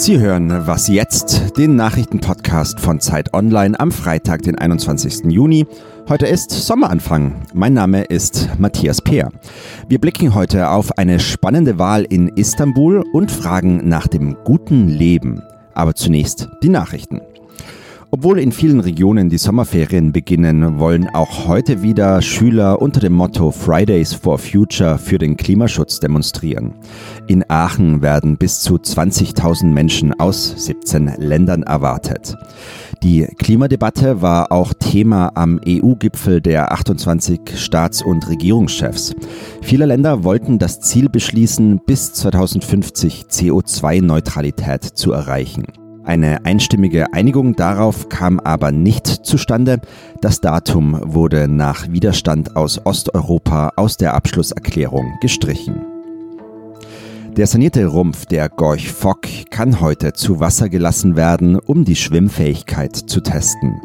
Sie hören Was jetzt, den Nachrichtenpodcast von Zeit Online am Freitag, den 21. Juni. Heute ist Sommeranfang. Mein Name ist Matthias Peer. Wir blicken heute auf eine spannende Wahl in Istanbul und fragen nach dem guten Leben. Aber zunächst die Nachrichten. Obwohl in vielen Regionen die Sommerferien beginnen, wollen auch heute wieder Schüler unter dem Motto Fridays for Future für den Klimaschutz demonstrieren. In Aachen werden bis zu 20.000 Menschen aus 17 Ländern erwartet. Die Klimadebatte war auch Thema am EU-Gipfel der 28 Staats- und Regierungschefs. Viele Länder wollten das Ziel beschließen, bis 2050 CO2-Neutralität zu erreichen. Eine einstimmige Einigung darauf kam aber nicht zustande. Das Datum wurde nach Widerstand aus Osteuropa aus der Abschlusserklärung gestrichen. Der sanierte Rumpf der Gorch Fock kann heute zu Wasser gelassen werden, um die Schwimmfähigkeit zu testen.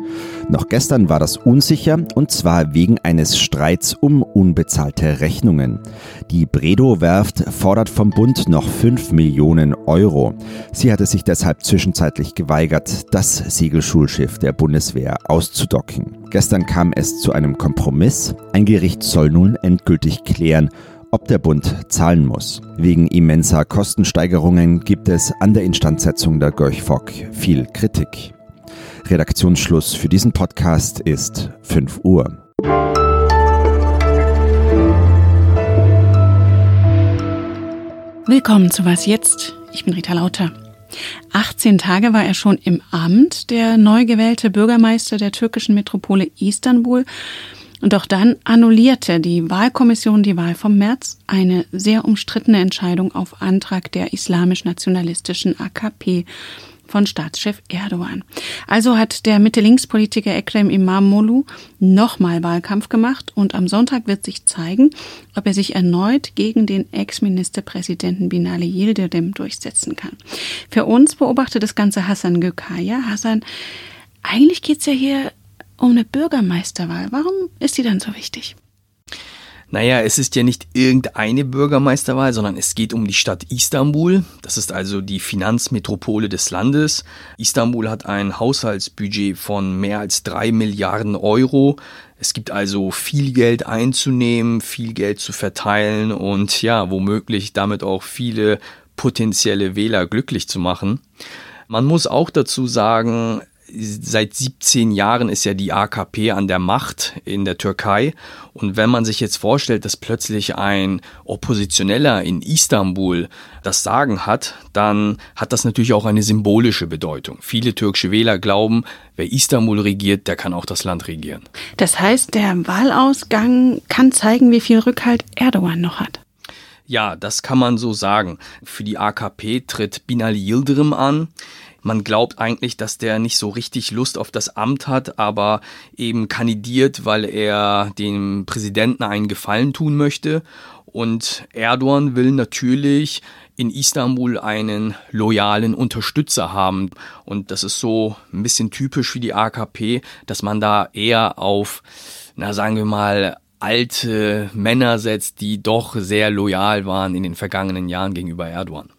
Noch gestern war das unsicher und zwar wegen eines Streits um unbezahlte Rechnungen. Die Bredow-Werft fordert vom Bund noch 5 Millionen Euro. Sie hatte sich deshalb zwischenzeitlich geweigert, das Segelschulschiff der Bundeswehr auszudocken. Gestern kam es zu einem Kompromiss. Ein Gericht soll nun endgültig klären, ob der Bund zahlen muss. Wegen immenser Kostensteigerungen gibt es an der Instandsetzung der Görchfock viel Kritik. Redaktionsschluss für diesen Podcast ist 5 Uhr. Willkommen zu Was jetzt? Ich bin Rita Lauter. 18 Tage war er schon im Amt, der neu gewählte Bürgermeister der türkischen Metropole Istanbul. Und doch dann annullierte die Wahlkommission die Wahl vom März, eine sehr umstrittene Entscheidung auf Antrag der islamisch-nationalistischen AKP von Staatschef Erdogan. Also hat der Mitte-Links-Politiker Ekrem Imamoglu nochmal Wahlkampf gemacht und am Sonntag wird sich zeigen, ob er sich erneut gegen den Ex-Ministerpräsidenten Binali Yildirim durchsetzen kann. Für uns beobachtet das Ganze Hassan Gökaya. Hassan, eigentlich geht's ja hier um eine Bürgermeisterwahl. Warum ist die dann so wichtig? Naja, es ist ja nicht irgendeine Bürgermeisterwahl, sondern es geht um die Stadt Istanbul. Das ist also die Finanzmetropole des Landes. Istanbul hat ein Haushaltsbudget von mehr als drei Milliarden Euro. Es gibt also viel Geld einzunehmen, viel Geld zu verteilen und ja, womöglich damit auch viele potenzielle Wähler glücklich zu machen. Man muss auch dazu sagen, seit 17 Jahren ist ja die AKP an der Macht in der Türkei. Und wenn man sich jetzt vorstellt, dass plötzlich ein Oppositioneller in Istanbul das Sagen hat, dann hat das natürlich auch eine symbolische Bedeutung. Viele türkische Wähler glauben, wer Istanbul regiert, der kann auch das Land regieren. Das heißt, der Wahlausgang kann zeigen, wie viel Rückhalt Erdogan noch hat. Ja, das kann man so sagen. Für die AKP tritt Binali Yildirim an. Man glaubt eigentlich, dass der nicht so richtig Lust auf das Amt hat, aber eben kandidiert, weil er dem Präsidenten einen Gefallen tun möchte. Und Erdogan will natürlich in Istanbul einen loyalen Unterstützer haben. Und das ist so ein bisschen typisch für die AKP, dass man da eher auf, na sagen wir mal, alte Männer setzt, die doch sehr loyal waren in den vergangenen Jahren gegenüber Erdogan.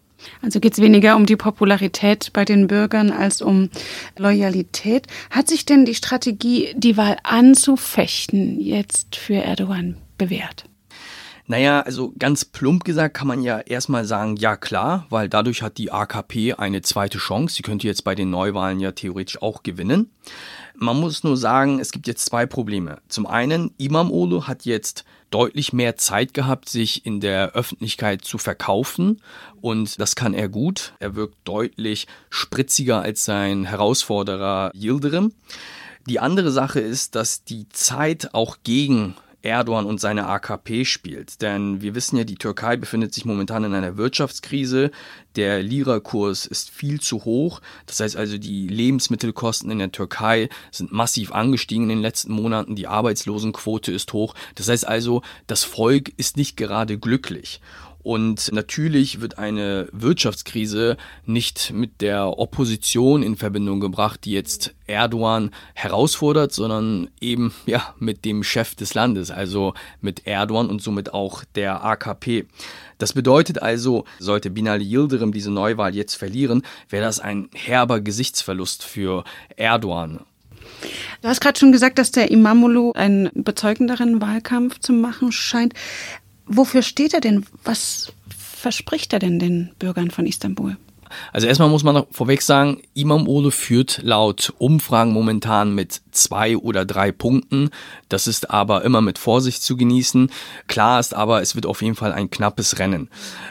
Also geht es weniger um die Popularität bei den Bürgern als um Loyalität. Hat sich denn die Strategie, die Wahl anzufechten, jetzt für Erdogan bewährt? Naja, also ganz plump gesagt kann man ja erstmal sagen, ja klar, weil dadurch hat die AKP eine zweite Chance. Sie könnte jetzt bei den Neuwahlen ja theoretisch auch gewinnen. Man muss nur sagen, es gibt jetzt zwei Probleme. Zum einen, Imam Olu hat jetzt deutlich mehr Zeit gehabt, sich in der Öffentlichkeit zu verkaufen und das kann er gut. Er wirkt deutlich spritziger als sein Herausforderer Yildirim. Die andere Sache ist, dass die Zeit auch gegen Erdogan und seine AKP spielt. Denn wir wissen ja, die Türkei befindet sich momentan in einer Wirtschaftskrise. Der Lira-Kurs ist viel zu hoch. Das heißt also, die Lebensmittelkosten in der Türkei sind massiv angestiegen in den letzten Monaten. Die Arbeitslosenquote ist hoch. Das heißt also, das Volk ist nicht gerade glücklich. Und natürlich wird eine Wirtschaftskrise nicht mit der Opposition in Verbindung gebracht, die jetzt Erdogan herausfordert, sondern eben ja mit dem Chef des Landes, also mit Erdogan und somit auch der AKP. Das bedeutet also, sollte Binali Yildirim diese Neuwahl jetzt verlieren, wäre das ein herber Gesichtsverlust für Erdogan. Du hast gerade schon gesagt, dass der Imamoglu einen überzeugenderen Wahlkampf zu machen scheint. Wofür steht er denn? Was verspricht er denn den Bürgern von Istanbul? Also erstmal muss man noch vorweg sagen, Imam Ole führt laut Umfragen momentan mit zwei oder drei Punkten. Das ist aber immer mit Vorsicht zu genießen. Klar ist aber, es wird auf jeden Fall ein knappes Rennen.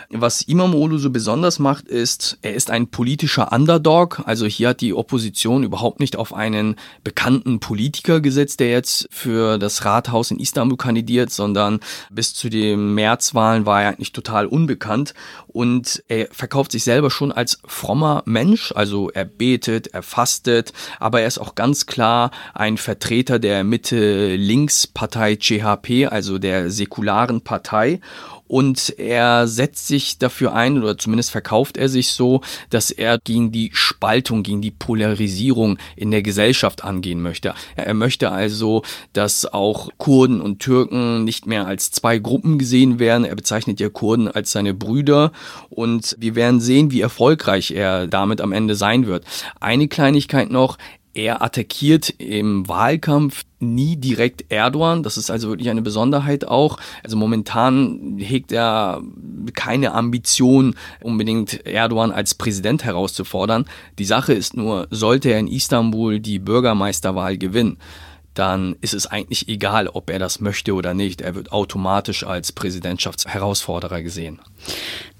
Was Imam Olu so besonders macht, ist, er ist ein politischer Underdog. Also hier hat die Opposition überhaupt nicht auf einen bekannten Politiker gesetzt, der jetzt für das Rathaus in Istanbul kandidiert, sondern bis zu den Märzwahlen war er eigentlich total unbekannt und er verkauft sich selber schon als frommer Mensch. Also er betet, er fastet, aber er ist auch ganz klar ein Vertreter der Mitte-Links-Partei CHP, also der säkularen Partei und er setzt sich dafür ein oder zumindest verkauft er sich so, dass er gegen die Spaltung, gegen die Polarisierung in der Gesellschaft angehen möchte. Er möchte also, dass auch Kurden und Türken nicht mehr als zwei Gruppen gesehen werden. Er bezeichnet ja Kurden als seine Brüder und wir werden sehen, wie erfolgreich er damit am Ende sein wird. Eine Kleinigkeit noch, er attackiert im Wahlkampf nie direkt Erdogan. Das ist also wirklich eine Besonderheit auch. Also momentan hegt er keine Ambition, unbedingt Erdogan als Präsident herauszufordern. Die Sache ist nur, sollte er in Istanbul die Bürgermeisterwahl gewinnen, dann ist es eigentlich egal, ob er das möchte oder nicht. Er wird automatisch als Präsidentschaftsherausforderer gesehen.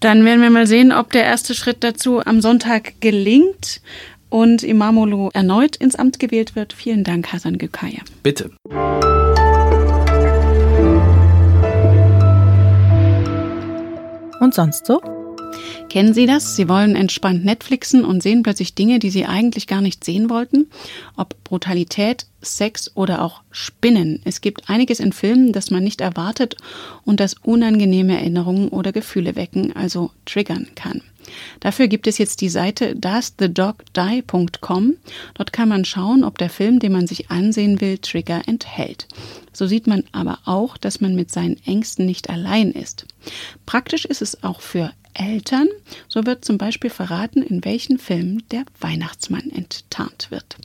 Dann werden wir mal sehen, ob der erste Schritt dazu am Sonntag gelingt und Imamoglu erneut ins Amt gewählt wird. Vielen Dank, Hasan Gökaya. Bitte. Und sonst so? Kennen Sie das? Sie wollen entspannt Netflixen und sehen plötzlich Dinge, die Sie eigentlich gar nicht sehen wollten. Ob Brutalität, Sex oder auch Spinnen. Es gibt einiges in Filmen, das man nicht erwartet und das unangenehme Erinnerungen oder Gefühle wecken, also triggern kann. Dafür gibt es jetzt die Seite doesthedogdie.com. Dort kann man schauen, ob der Film, den man sich ansehen will, Trigger enthält. So sieht man aber auch, dass man mit seinen Ängsten nicht allein ist. Praktisch ist es auch für Eltern. So wird zum Beispiel verraten, in welchen Filmen der Weihnachtsmann enttarnt wird.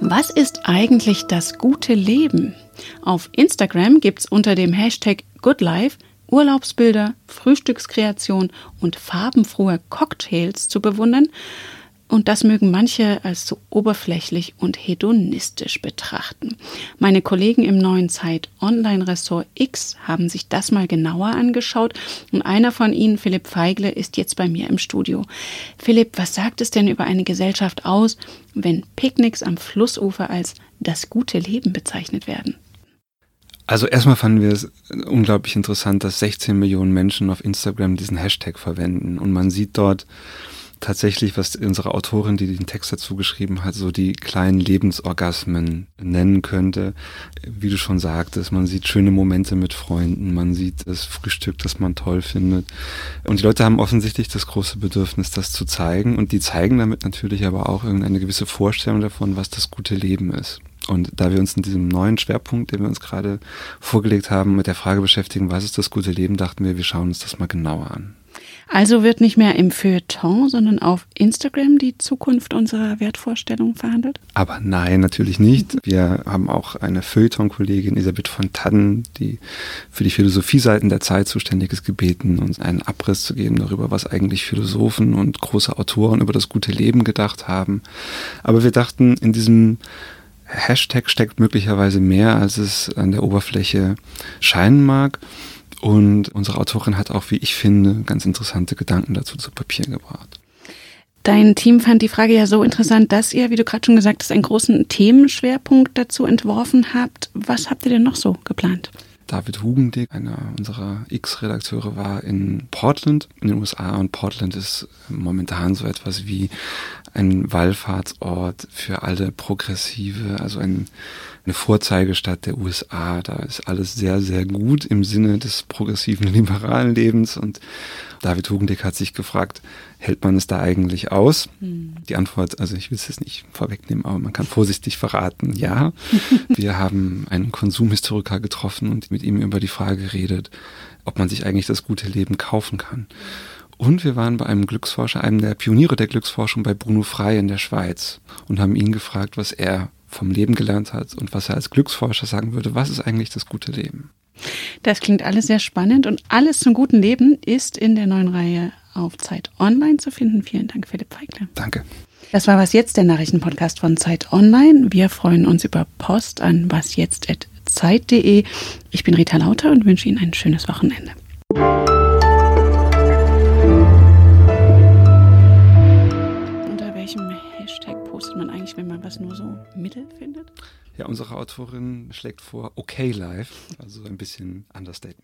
Was ist eigentlich das gute Leben? Auf Instagram gibt es unter dem Hashtag GoodLife Urlaubsbilder, Frühstückskreation und farbenfrohe Cocktails zu bewundern. Und das mögen manche als zu oberflächlich und hedonistisch betrachten. Meine Kollegen im neuen Zeit Online-Ressort X haben sich das mal genauer angeschaut und einer von ihnen, Philipp Feigle, ist jetzt bei mir im Studio. Philipp, was sagt es denn über eine Gesellschaft aus, wenn Picknicks am Flussufer als das gute Leben bezeichnet werden? Also erstmal fanden wir es unglaublich interessant, dass 16 Millionen Menschen auf Instagram diesen Hashtag verwenden und man sieht dort tatsächlich, was unsere Autorin, die den Text dazu geschrieben hat, so die kleinen Lebensorgasmen nennen könnte. Wie du schon sagtest, man sieht schöne Momente mit Freunden, man sieht das Frühstück, das man toll findet. Und die Leute haben offensichtlich das große Bedürfnis, das zu zeigen. Und die zeigen damit natürlich aber auch irgendeine gewisse Vorstellung davon, was das gute Leben ist. Und da wir uns in diesem neuen Schwerpunkt, den wir uns gerade vorgelegt haben, mit der Frage beschäftigen, was ist das gute Leben, dachten wir, wir schauen uns das mal genauer an. Also wird nicht mehr im Feuilleton, sondern auf Instagram die Zukunft unserer Wertvorstellungen verhandelt? Aber nein, natürlich nicht. Wir haben auch eine Feuilleton-Kollegin, Elisabeth von Tadden, die für die Philosophieseiten der Zeit zuständig ist, gebeten, uns einen Abriss zu geben darüber, was eigentlich Philosophen und große Autoren über das gute Leben gedacht haben. Aber wir dachten, in diesem Hashtag steckt möglicherweise mehr, als es an der Oberfläche scheinen mag. Und unsere Autorin hat auch, wie ich finde, ganz interessante Gedanken dazu zu Papier gebracht. Dein Team fand die Frage ja so interessant, dass ihr, wie du gerade schon gesagt hast, einen großen Themenschwerpunkt dazu entworfen habt. Was habt ihr denn noch so geplant? David Hugendick, einer unserer X-Redakteure, war in Portland in den USA und Portland ist momentan so etwas wie ein Wallfahrtsort für alle Progressive, also ein eine Vorzeigestadt der USA. Da ist alles sehr, sehr gut im Sinne des progressiven liberalen Lebens. Und David Hugendick hat sich gefragt, hält man es da eigentlich aus? Mhm. Die Antwort, also ich will es jetzt nicht vorwegnehmen, aber man kann vorsichtig verraten, ja. Wir haben einen Konsumhistoriker getroffen und mit ihm über die Frage geredet, ob man sich eigentlich das gute Leben kaufen kann. Und wir waren bei einem Glücksforscher, einem der Pioniere der Glücksforschung bei Bruno Frey in der Schweiz und haben ihn gefragt, was er vom Leben gelernt hat und was er als Glücksforscher sagen würde, was ist eigentlich das gute Leben? Das klingt alles sehr spannend und alles zum guten Leben ist in der neuen Reihe auf Zeit Online zu finden. Vielen Dank, Philipp Feigler. Danke. Das war was jetzt der Nachrichtenpodcast von Zeit Online. Wir freuen uns über Post an wasjetzt@zeit.de. Ich bin Rita Lauter und wünsche Ihnen ein schönes Wochenende. Nicht, wenn man was nur so mittel findet? Ja, unsere Autorin schlägt vor Okay Life, also ein bisschen Understatement.